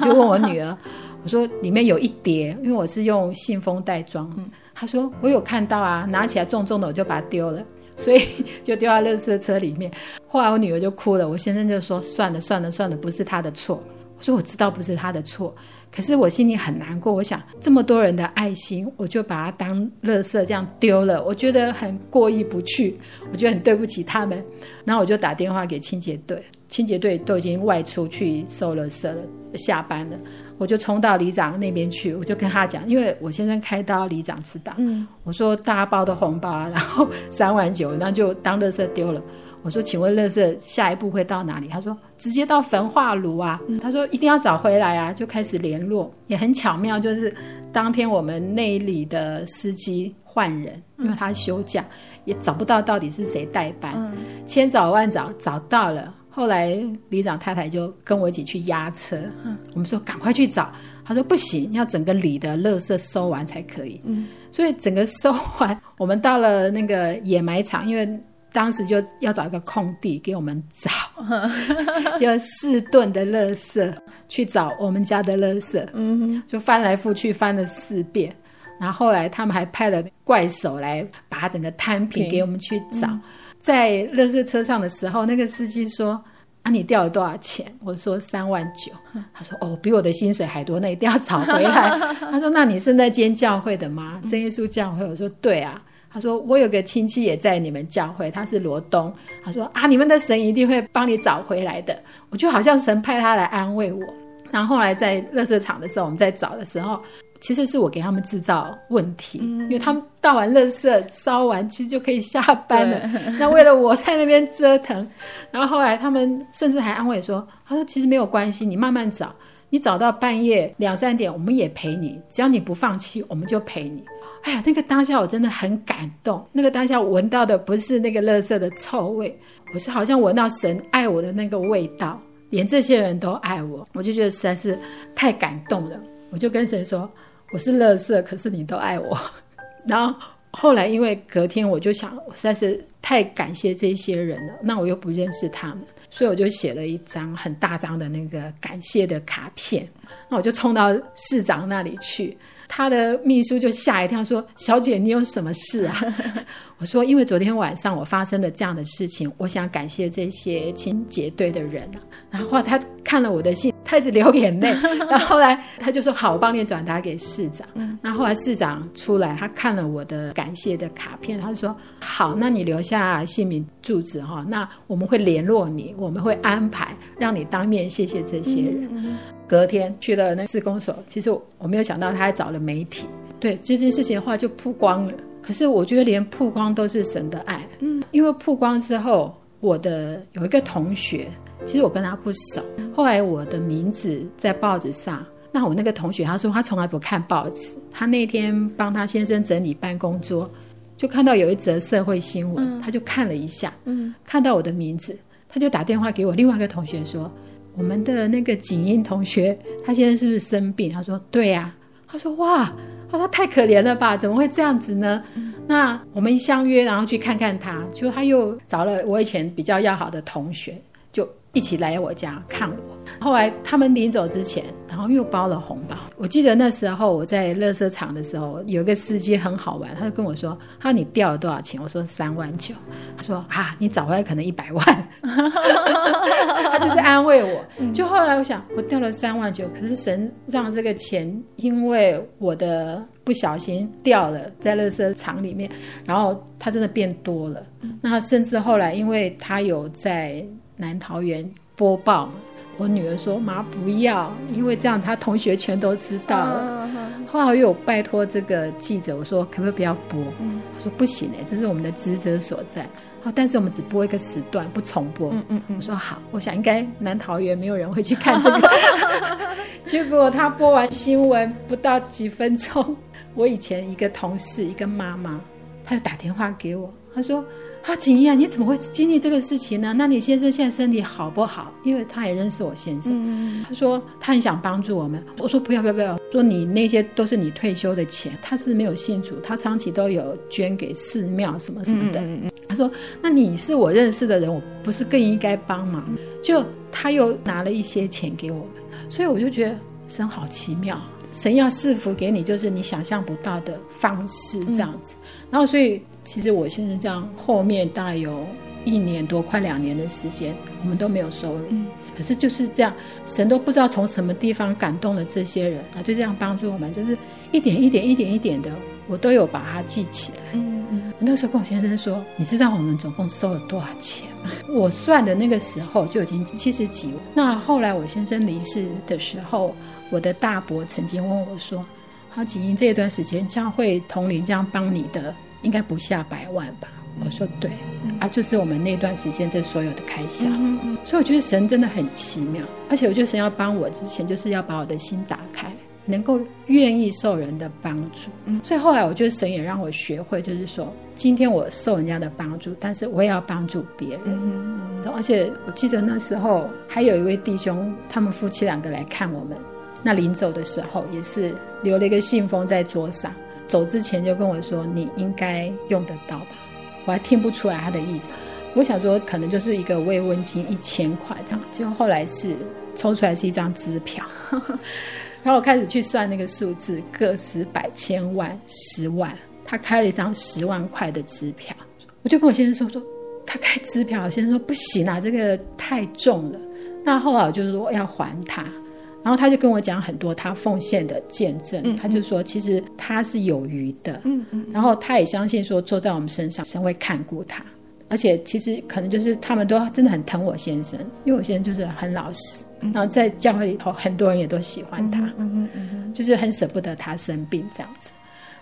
我就问我女儿，我说里面有一叠，因为我是用信封袋装。他说我有看到啊，拿起来重重的，我就把它丢了，<laughs> 所以就丢到垃圾车里面。后来我女儿就哭了，我先生就说算了算了算了，不是他的错。我说我知道不是他的错。可是我心里很难过，我想这么多人的爱心，我就把它当垃圾这样丢了，我觉得很过意不去，我觉得很对不起他们。然后我就打电话给清洁队，清洁队都已经外出去收垃圾了，下班了，我就冲到里长那边去，我就跟他讲，因为我先生开刀，里长知道，嗯，我说大包的红包，然后三万九，那就当垃圾丢了。我说，请问垃圾下一步会到哪里？他说直接到焚化炉啊。他说一定要找回来啊，就开始联络，也很巧妙，就是当天我们那里的司机换人，因为他休假，也找不到到底是谁代班，千找万找找到了。后来里长太太就跟我一起去押车，我们说赶快去找，他说不行，要整个里的垃圾收完才可以。所以整个收完，我们到了那个掩埋场，因为。当时就要找一个空地给我们找，<laughs> 就四吨的垃圾去找我们家的垃圾，嗯，就翻来覆去翻了四遍，然后后来他们还派了怪手来把整个摊平给我们去找。嗯、在垃圾车上的时候，那个司机说：“啊，你掉了多少钱？”我说：“三万九。”他说：“哦，比我的薪水还多，那一定要找回来。” <laughs> 他说：“那你是那间教会的吗？真耶稣教会？”我说：“对啊。”他说：“我有个亲戚也在你们教会，他是罗东。他说啊，你们的神一定会帮你找回来的。我就好像神派他来安慰我。然后后来在垃圾场的时候，我们在找的时候，其实是我给他们制造问题，嗯、因为他们倒完垃圾烧完，其实就可以下班了。<laughs> 那为了我在那边折腾，然后后来他们甚至还安慰说：他说其实没有关系，你慢慢找，你找到半夜两三点，我们也陪你，只要你不放弃，我们就陪你。”哎呀，那个当下我真的很感动。那个当下我闻到的不是那个垃圾的臭味，我是好像闻到神爱我的那个味道，连这些人都爱我，我就觉得实在是太感动了。我就跟神说：“我是乐色，可是你都爱我。<laughs> ”然后后来因为隔天我就想，我实在是太感谢这些人了。那我又不认识他们，所以我就写了一张很大张的那个感谢的卡片。那我就冲到市长那里去。他的秘书就吓一跳，说：“小姐，你有什么事啊？” <laughs> 我说：“因为昨天晚上我发生了这样的事情，我想感谢这些清洁队的人。”然后他看了我的信，他一直流眼泪。<laughs> 然后后来他就说：“好，我帮你转达给市长。”那后来市长出来，他看了我的感谢的卡片，他就说：“好，那你留下姓名住址哈，那我们会联络你，我们会安排让你当面谢谢这些人。”隔天去了那市公所，其实我没有想到他还找了媒体，对这件事情的话就曝光了。可是我觉得连曝光都是神的爱，嗯，因为曝光之后，我的有一个同学，其实我跟他不熟，后来我的名字在报纸上，那我那个同学他说他从来不看报纸，他那天帮他先生整理办公桌，就看到有一则社会新闻，他就看了一下，嗯，看到我的名字。他就打电话给我另外一个同学说，我们的那个景英同学，他现在是不是生病？他说对呀、啊。他说哇，他说太可怜了吧，怎么会这样子呢？那我们相约，然后去看看他，就他又找了我以前比较要好的同学，就一起来我家看我。后来他们临走之前，然后又包了红包。我记得那时候我在垃圾场的时候，有一个司机很好玩，他就跟我说：“他说你掉了多少钱？”我说：“三万九。”他说：“啊，你找回来可能一百万。<laughs> ”他就是安慰我。就后来我想，我掉了三万九，可是神让这个钱因为我的不小心掉了在垃圾场里面，然后它真的变多了。那甚至后来，因为他有在南桃园播报。我女儿说：“妈，不要，因为这样她同学全都知道了。”后来我又有拜托这个记者，我说：“可不可以不要播？”他说：“不行哎，这是我们的职责所在。”好，但是我们只播一个时段，不重播。嗯嗯嗯。我说：“好，我想应该南桃园没有人会去看这个。<laughs> ”结果他播完新闻不到几分钟，我以前一个同事，一个妈妈，她就打电话给我，她说。啊，景怡啊，你怎么会经历这个事情呢？那你先生现在身体好不好？因为他也认识我先生，嗯、他说他很想帮助我们。我说不要不要不要，说你那些都是你退休的钱，他是没有信主，他长期都有捐给寺庙什么什么的。嗯嗯、他说，那你是我认识的人，我不是更应该帮忙？就他又拿了一些钱给我们，所以我就觉得神好奇妙，神要赐福给你，就是你想象不到的方式这样子。嗯、然后所以。其实我现在这样，后面大概有一年多，快两年的时间，我们都没有收入。嗯、可是就是这样，神都不知道从什么地方感动了这些人啊，就这样帮助我们，就是一点一点、一点一点的，我都有把它记起来。嗯嗯。我那时候跟我先生说：“你知道我们总共收了多少钱吗？”我算的那个时候就已经七十几。那后来我先生离世的时候，我的大伯曾经问我说：“好，景英这一段时间教会同龄这样帮你的。”应该不下百万吧？我说对，嗯、啊，就是我们那段时间这所有的开销。嗯嗯、所以我觉得神真的很奇妙，而且我觉得神要帮我之前，就是要把我的心打开，能够愿意受人的帮助。嗯、所以后来我觉得神也让我学会，就是说，今天我受人家的帮助，但是我也要帮助别人。嗯嗯、而且我记得那时候还有一位弟兄，他们夫妻两个来看我们，那临走的时候也是留了一个信封在桌上。走之前就跟我说：“你应该用得到吧？”我还听不出来他的意思。我想说，可能就是一个慰问金一千块这样。结果后来是抽出来是一张支票，<laughs> 然后我开始去算那个数字，个十百千万十万，他开了一张十万块的支票。我就跟我先生说：“说他开支票。”我先生说：“不行啊，这个太重了。”那后来我就是说要还他。然后他就跟我讲很多他奉献的见证，嗯、他就说其实他是有余的，嗯嗯，然后他也相信说坐在我们身上神会看顾他，而且其实可能就是他们都真的很疼我先生，因为我先生就是很老实，嗯、然后在教会里头很多人也都喜欢他，嗯嗯嗯，嗯就是很舍不得他生病这样子。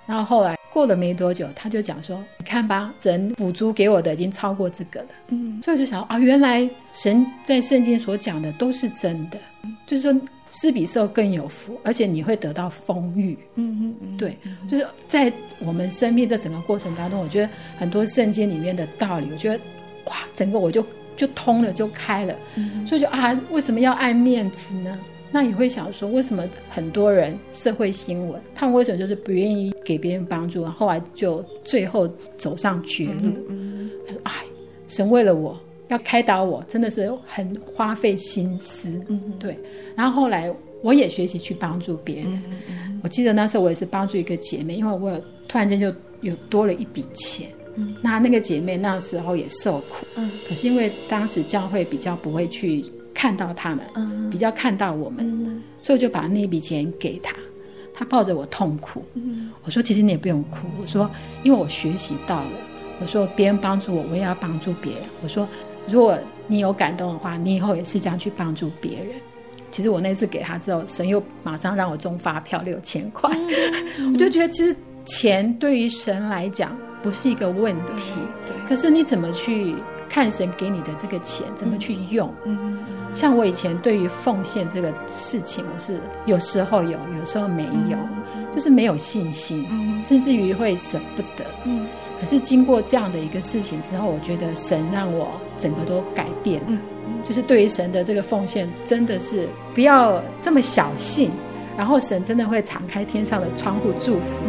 然后后来过了没多久，他就讲说：“你看吧，神补足给我的已经超过这个了。”嗯，所以我就想啊，原来神在圣经所讲的都是真的，就是说。施比受更有福，而且你会得到丰裕。嗯嗯嗯，对，就是在我们生命的整个过程当中，我觉得很多圣经里面的道理，我觉得哇，整个我就就通了，就开了。嗯，所以就啊，为什么要爱面子呢？那你会想说，为什么很多人社会新闻，他们为什么就是不愿意给别人帮助，后来就最后走上绝路？嗯，哎，神为了我。要开导我，真的是很花费心思，嗯哼，对。然后后来我也学习去帮助别人。嗯嗯，我记得那时候我也是帮助一个姐妹，因为我有突然间就有多了一笔钱。嗯，那那个姐妹那时候也受苦。嗯，可是因为当时教会比较不会去看到他们，嗯，比较看到我们，嗯，所以我就把那笔钱给她。她抱着我痛哭。嗯，我说其实你也不用哭。我说因为我学习到了。我说别人帮助我，我也要帮助别人。我说。如果你有感动的话，你以后也是这样去帮助别人。其实我那次给他之后，神又马上让我中发票六千块，嗯、<laughs> 我就觉得其实钱对于神来讲不是一个问题。对，可是你怎么去看神给你的这个钱，怎么去用？嗯，像我以前对于奉献这个事情，我是有时候有，有时候没有，嗯、就是没有信心，嗯、甚至于会舍不得。嗯。可是经过这样的一个事情之后，我觉得神让我整个都改变了，就是对于神的这个奉献，真的是不要这么小信，然后神真的会敞开天上的窗户祝福。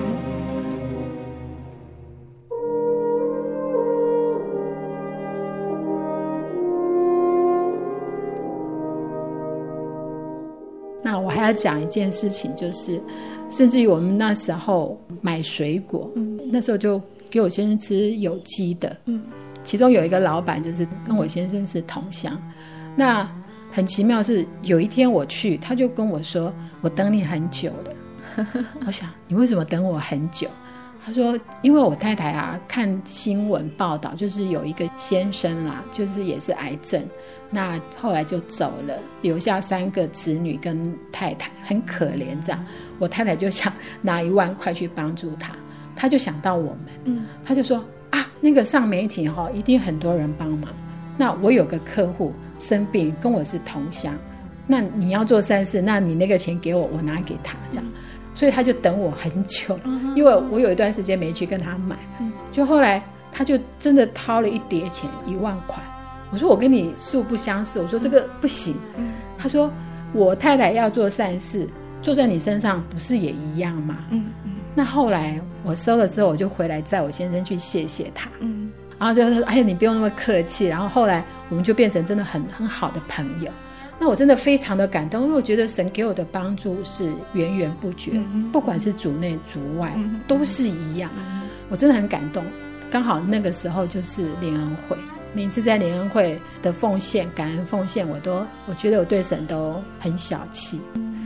那我还要讲一件事情，就是甚至于我们那时候买水果，那时候就。给我先生吃有机的，嗯，其中有一个老板就是跟我先生是同乡，那很奇妙是有一天我去，他就跟我说：“我等你很久了。” <laughs> 我想你为什么等我很久？他说：“因为我太太啊，看新闻报道，就是有一个先生啦，就是也是癌症，那后来就走了，留下三个子女跟太太，很可怜这样。我太太就想拿一万块去帮助他。”他就想到我们，嗯，他就说啊，那个上媒体哈，一定很多人帮忙。那我有个客户生病，跟我是同乡，那你要做善事，那你那个钱给我，我拿给他这样。所以他就等我很久，因为我有一段时间没去跟他买，就后来他就真的掏了一叠钱，一万块。我说我跟你素不相识，我说这个不行。他说我太太要做善事，做在你身上不是也一样吗？嗯。那后来我收了之后，我就回来载我先生去谢谢他，嗯，然后就说：“哎呀，你不用那么客气。”然后后来我们就变成真的很很好的朋友。那我真的非常的感动，因为我觉得神给我的帮助是源源不绝，嗯、不管是主内主外、嗯、都是一样。我真的很感动。刚好那个时候就是联恩会，每次在联恩会的奉献、感恩奉献，我都我觉得我对神都很小气。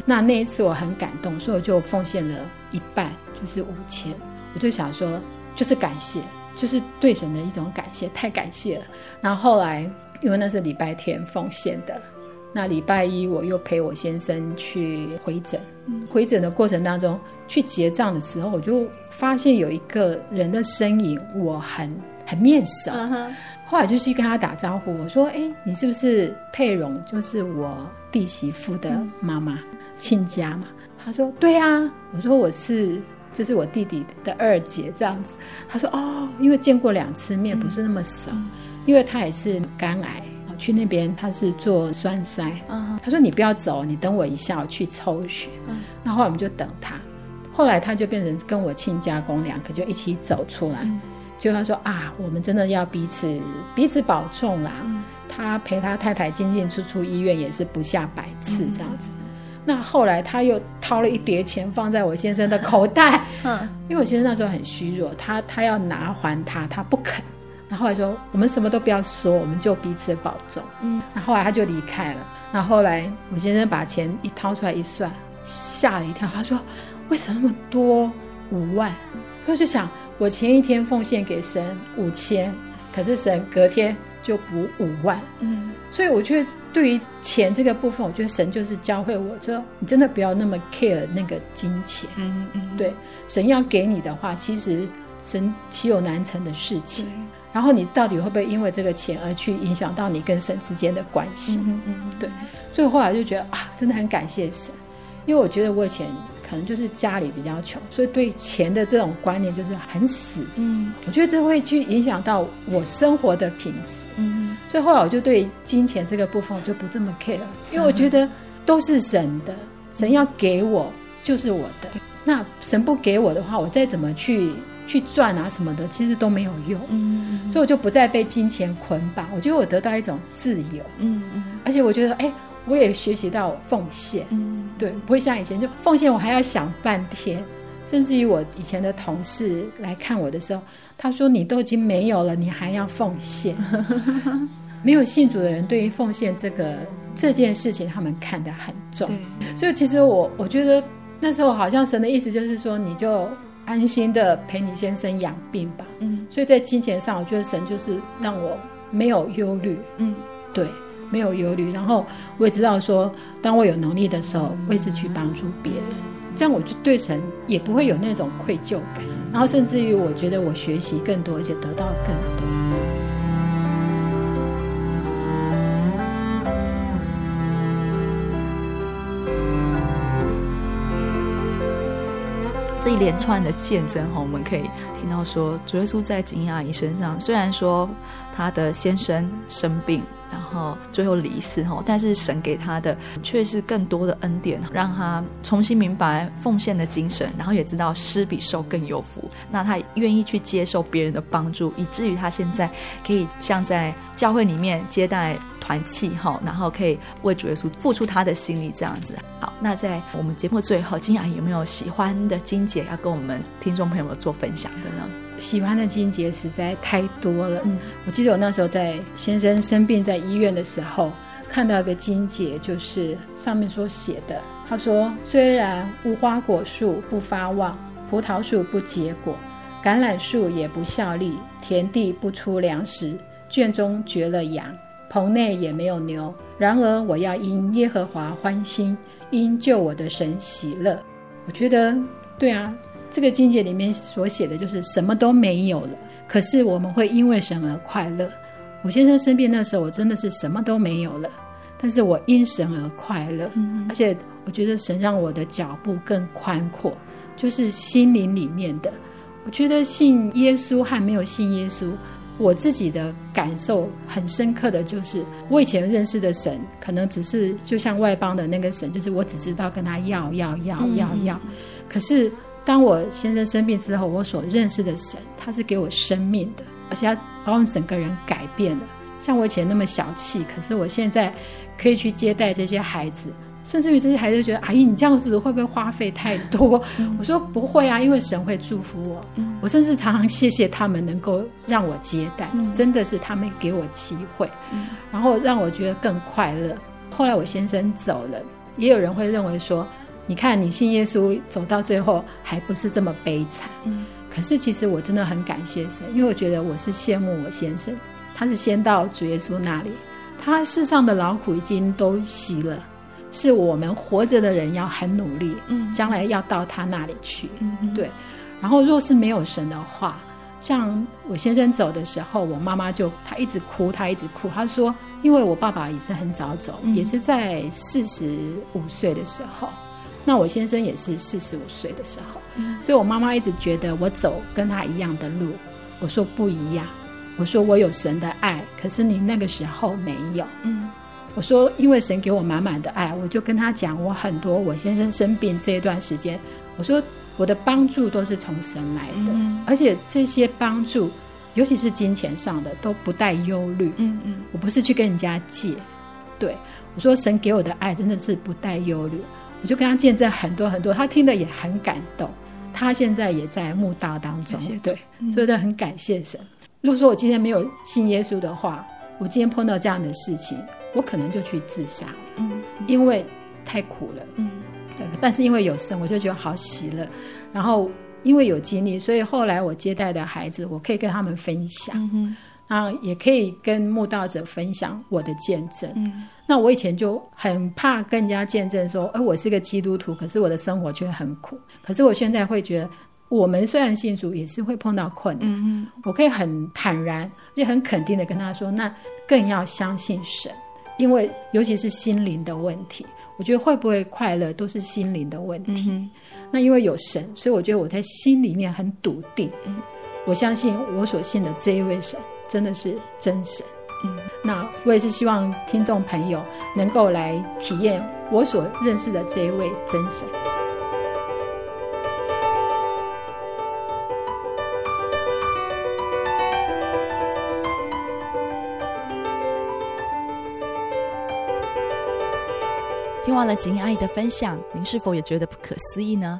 那那一次我很感动，所以我就奉献了一半。就是五千，我就想说，就是感谢，就是对神的一种感谢，太感谢了。然后后来，因为那是礼拜天奉献的，那礼拜一我又陪我先生去回诊。回诊的过程当中，去结账的时候，我就发现有一个人的身影，我很很面熟。Uh. 后来就去跟他打招呼，我说：“哎，你是不是佩蓉？就是我弟媳妇的妈妈，亲家嘛？”他说：“对啊。”我说：“我是。”就是我弟弟的二姐这样子，他说哦，因为见过两次面，不是那么熟，嗯、因为他也是肝癌，去那边他是做栓塞，嗯、他说你不要走，你等我一下，我去抽血。嗯，那后来我们就等他，后来他就变成跟我亲家公两个就一起走出来，就、嗯、他说啊，我们真的要彼此彼此保重啦。嗯、他陪他太太进进出出医院也是不下百次这样子。嗯那后来他又掏了一叠钱放在我先生的口袋，<laughs> 嗯，因为我先生那时候很虚弱，他他要拿还他，他不肯。然后后来说我们什么都不要说，我们就彼此保重。嗯，那后来他就离开了。那后来我先生把钱一掏出来一算，吓了一跳，他说为什么那么多五万？他就想我前一天奉献给神五千，可是神隔天就补五万。嗯。所以我觉得，对于钱这个部分，我觉得神就是教会我说，你真的不要那么 care 那个金钱。嗯嗯，对，神要给你的话，其实神岂有难成的事情？然后你到底会不会因为这个钱而去影响到你跟神之间的关系？嗯嗯，对。所以后来就觉得啊，真的很感谢神，因为我觉得我以前可能就是家里比较穷，所以对钱的这种观念就是很死。嗯，我觉得这会去影响到我生活的品质。嗯。所以后来我就对金钱这个部分我就不这么 care，因为我觉得都是神的，神要给我就是我的。那神不给我的话，我再怎么去去赚啊什么的，其实都没有用。嗯，所以我就不再被金钱捆绑。我觉得我得到一种自由。嗯嗯。而且我觉得，哎，我也学习到奉献。嗯，对，不会像以前就奉献我还要想半天。甚至于我以前的同事来看我的时候，他说：“你都已经没有了，你还要奉献？” <laughs> 没有信主的人对于奉献这个这件事情，他们看得很重。所以其实我我觉得那时候好像神的意思就是说，你就安心的陪你先生养病吧。嗯，所以在金钱上，我觉得神就是让我没有忧虑。嗯，对，没有忧虑。然后我也知道说，当我有能力的时候，会是去帮助别人。这样我就对神也不会有那种愧疚感，然后甚至于我觉得我学习更多，而且得到更多。这一连串的见证哈，我们可以听到说，主耶稣在景英阿姨身上，虽然说她的先生生病，然后最后离世哈，但是神给她的却是更多的恩典，让她重新明白奉献的精神，然后也知道施比受更有福。那她愿意去接受别人的帮助，以至于她现在可以像在教会里面接待团契哈，然后可以为主耶稣付出她的心力这样子。好，那在我们节目最后，金雅有没有喜欢的金姐要跟我们听众朋友们做分享的呢？喜欢的金节实在太多了。嗯，我记得我那时候在先生生病在医院的时候，看到一个金节，就是上面所写的。他说：“虽然无花果树不发旺，葡萄树不结果，橄榄树也不效力，田地不出粮食，圈中绝了羊，棚内也没有牛。然而我要因耶和华欢心。”因救我的神喜乐，我觉得对啊，这个经节里面所写的就是什么都没有了，可是我们会因为神而快乐。我先生生病那时候，我真的是什么都没有了，但是我因神而快乐，嗯、而且我觉得神让我的脚步更宽阔，就是心灵里面的。我觉得信耶稣和没有信耶稣。我自己的感受很深刻的就是，我以前认识的神，可能只是就像外邦的那个神，就是我只知道跟他要要要要要。可是当我先生生病之后，我所认识的神，他是给我生命的，而且他把我们整个人改变了。像我以前那么小气，可是我现在可以去接待这些孩子。甚至于这些孩子觉得，阿姨，你这样子会不会花费太多？我说不会啊，因为神会祝福我。我甚至常常谢谢他们能够让我接待，真的是他们给我机会，然后让我觉得更快乐。后来我先生走了，也有人会认为说，你看你信耶稣走到最后还不是这么悲惨。可是其实我真的很感谢神，因为我觉得我是羡慕我先生，他是先到主耶稣那里，他世上的劳苦已经都息了。是我们活着的人要很努力，嗯，将来要到他那里去，嗯，对。然后若是没有神的话，像我先生走的时候，我妈妈就她一直哭，她一直哭。她说，因为我爸爸也是很早走，嗯，也是在四十五岁的时候，那我先生也是四十五岁的时候，嗯，所以我妈妈一直觉得我走跟他一样的路。我说不一样，我说我有神的爱，可是你那个时候没有，嗯。我说，因为神给我满满的爱，我就跟他讲，我很多我先生生病这一段时间，我说我的帮助都是从神来的，嗯、而且这些帮助，尤其是金钱上的，都不带忧虑。嗯嗯，我不是去跟人家借，对，我说神给我的爱真的是不带忧虑，我就跟他见证很多很多，他听得也很感动，他现在也在墓道当中，对，嗯、所以他很感谢神。如果说我今天没有信耶稣的话，我今天碰到这样的事情。我可能就去自杀了，嗯，因为太苦了，嗯，对。但是因为有神，我就觉得好喜乐。然后因为有经历，所以后来我接待的孩子，我可以跟他们分享，嗯，然后也可以跟慕道者分享我的见证。嗯，那我以前就很怕跟人家见证说，哎，我是个基督徒，可是我的生活却很苦。可是我现在会觉得，我们虽然信主，也是会碰到困难。嗯，我可以很坦然，而且很肯定的跟他说，那更要相信神。因为尤其是心灵的问题，我觉得会不会快乐都是心灵的问题。嗯、那因为有神，所以我觉得我在心里面很笃定。嗯、我相信我所信的这一位神真的是真神。那我也是希望听众朋友能够来体验我所认识的这一位真神。听完了景阿姨的分享，您是否也觉得不可思议呢？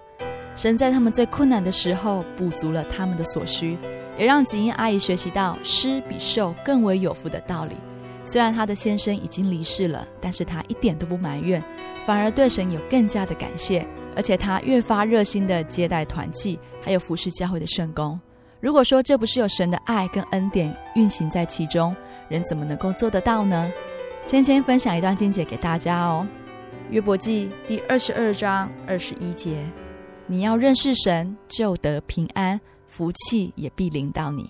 神在他们最困难的时候补足了他们的所需，也让景英阿姨学习到施比受更为有福的道理。虽然她的先生已经离世了，但是她一点都不埋怨，反而对神有更加的感谢，而且她越发热心的接待团契，还有服侍教会的圣工。如果说这不是有神的爱跟恩典运行在其中，人怎么能够做得到呢？芊芊分享一段经节给大家哦。约伯记第二十二章二十一节：你要认识神，就得平安，福气也必临到你。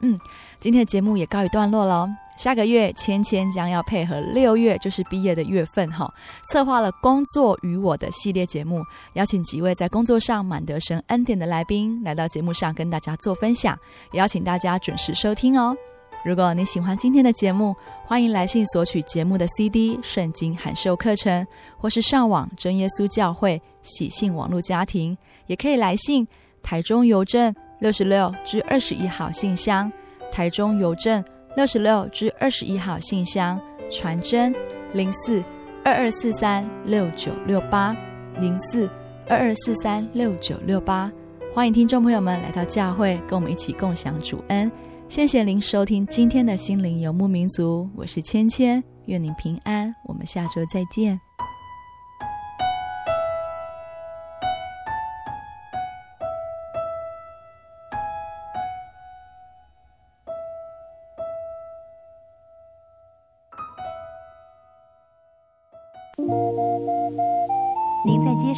嗯，今天的节目也告一段落喽。下个月，芊芊将要配合六月，就是毕业的月份哈，策划了“工作与我”的系列节目，邀请几位在工作上满得神恩典的来宾来到节目上跟大家做分享，也邀请大家准时收听哦。如果你喜欢今天的节目，欢迎来信索取节目的 CD、圣经函授课程，或是上网真耶稣教会喜信网络家庭，也可以来信台中邮政六十六至二十一号信箱，台中邮政。六十六至二十一号信箱，传真零四二二四三六九六八零四二二四三六九六八，欢迎听众朋友们来到教会，跟我们一起共享主恩。谢谢您收听今天的心灵游牧民族，我是芊芊，愿您平安，我们下周再见。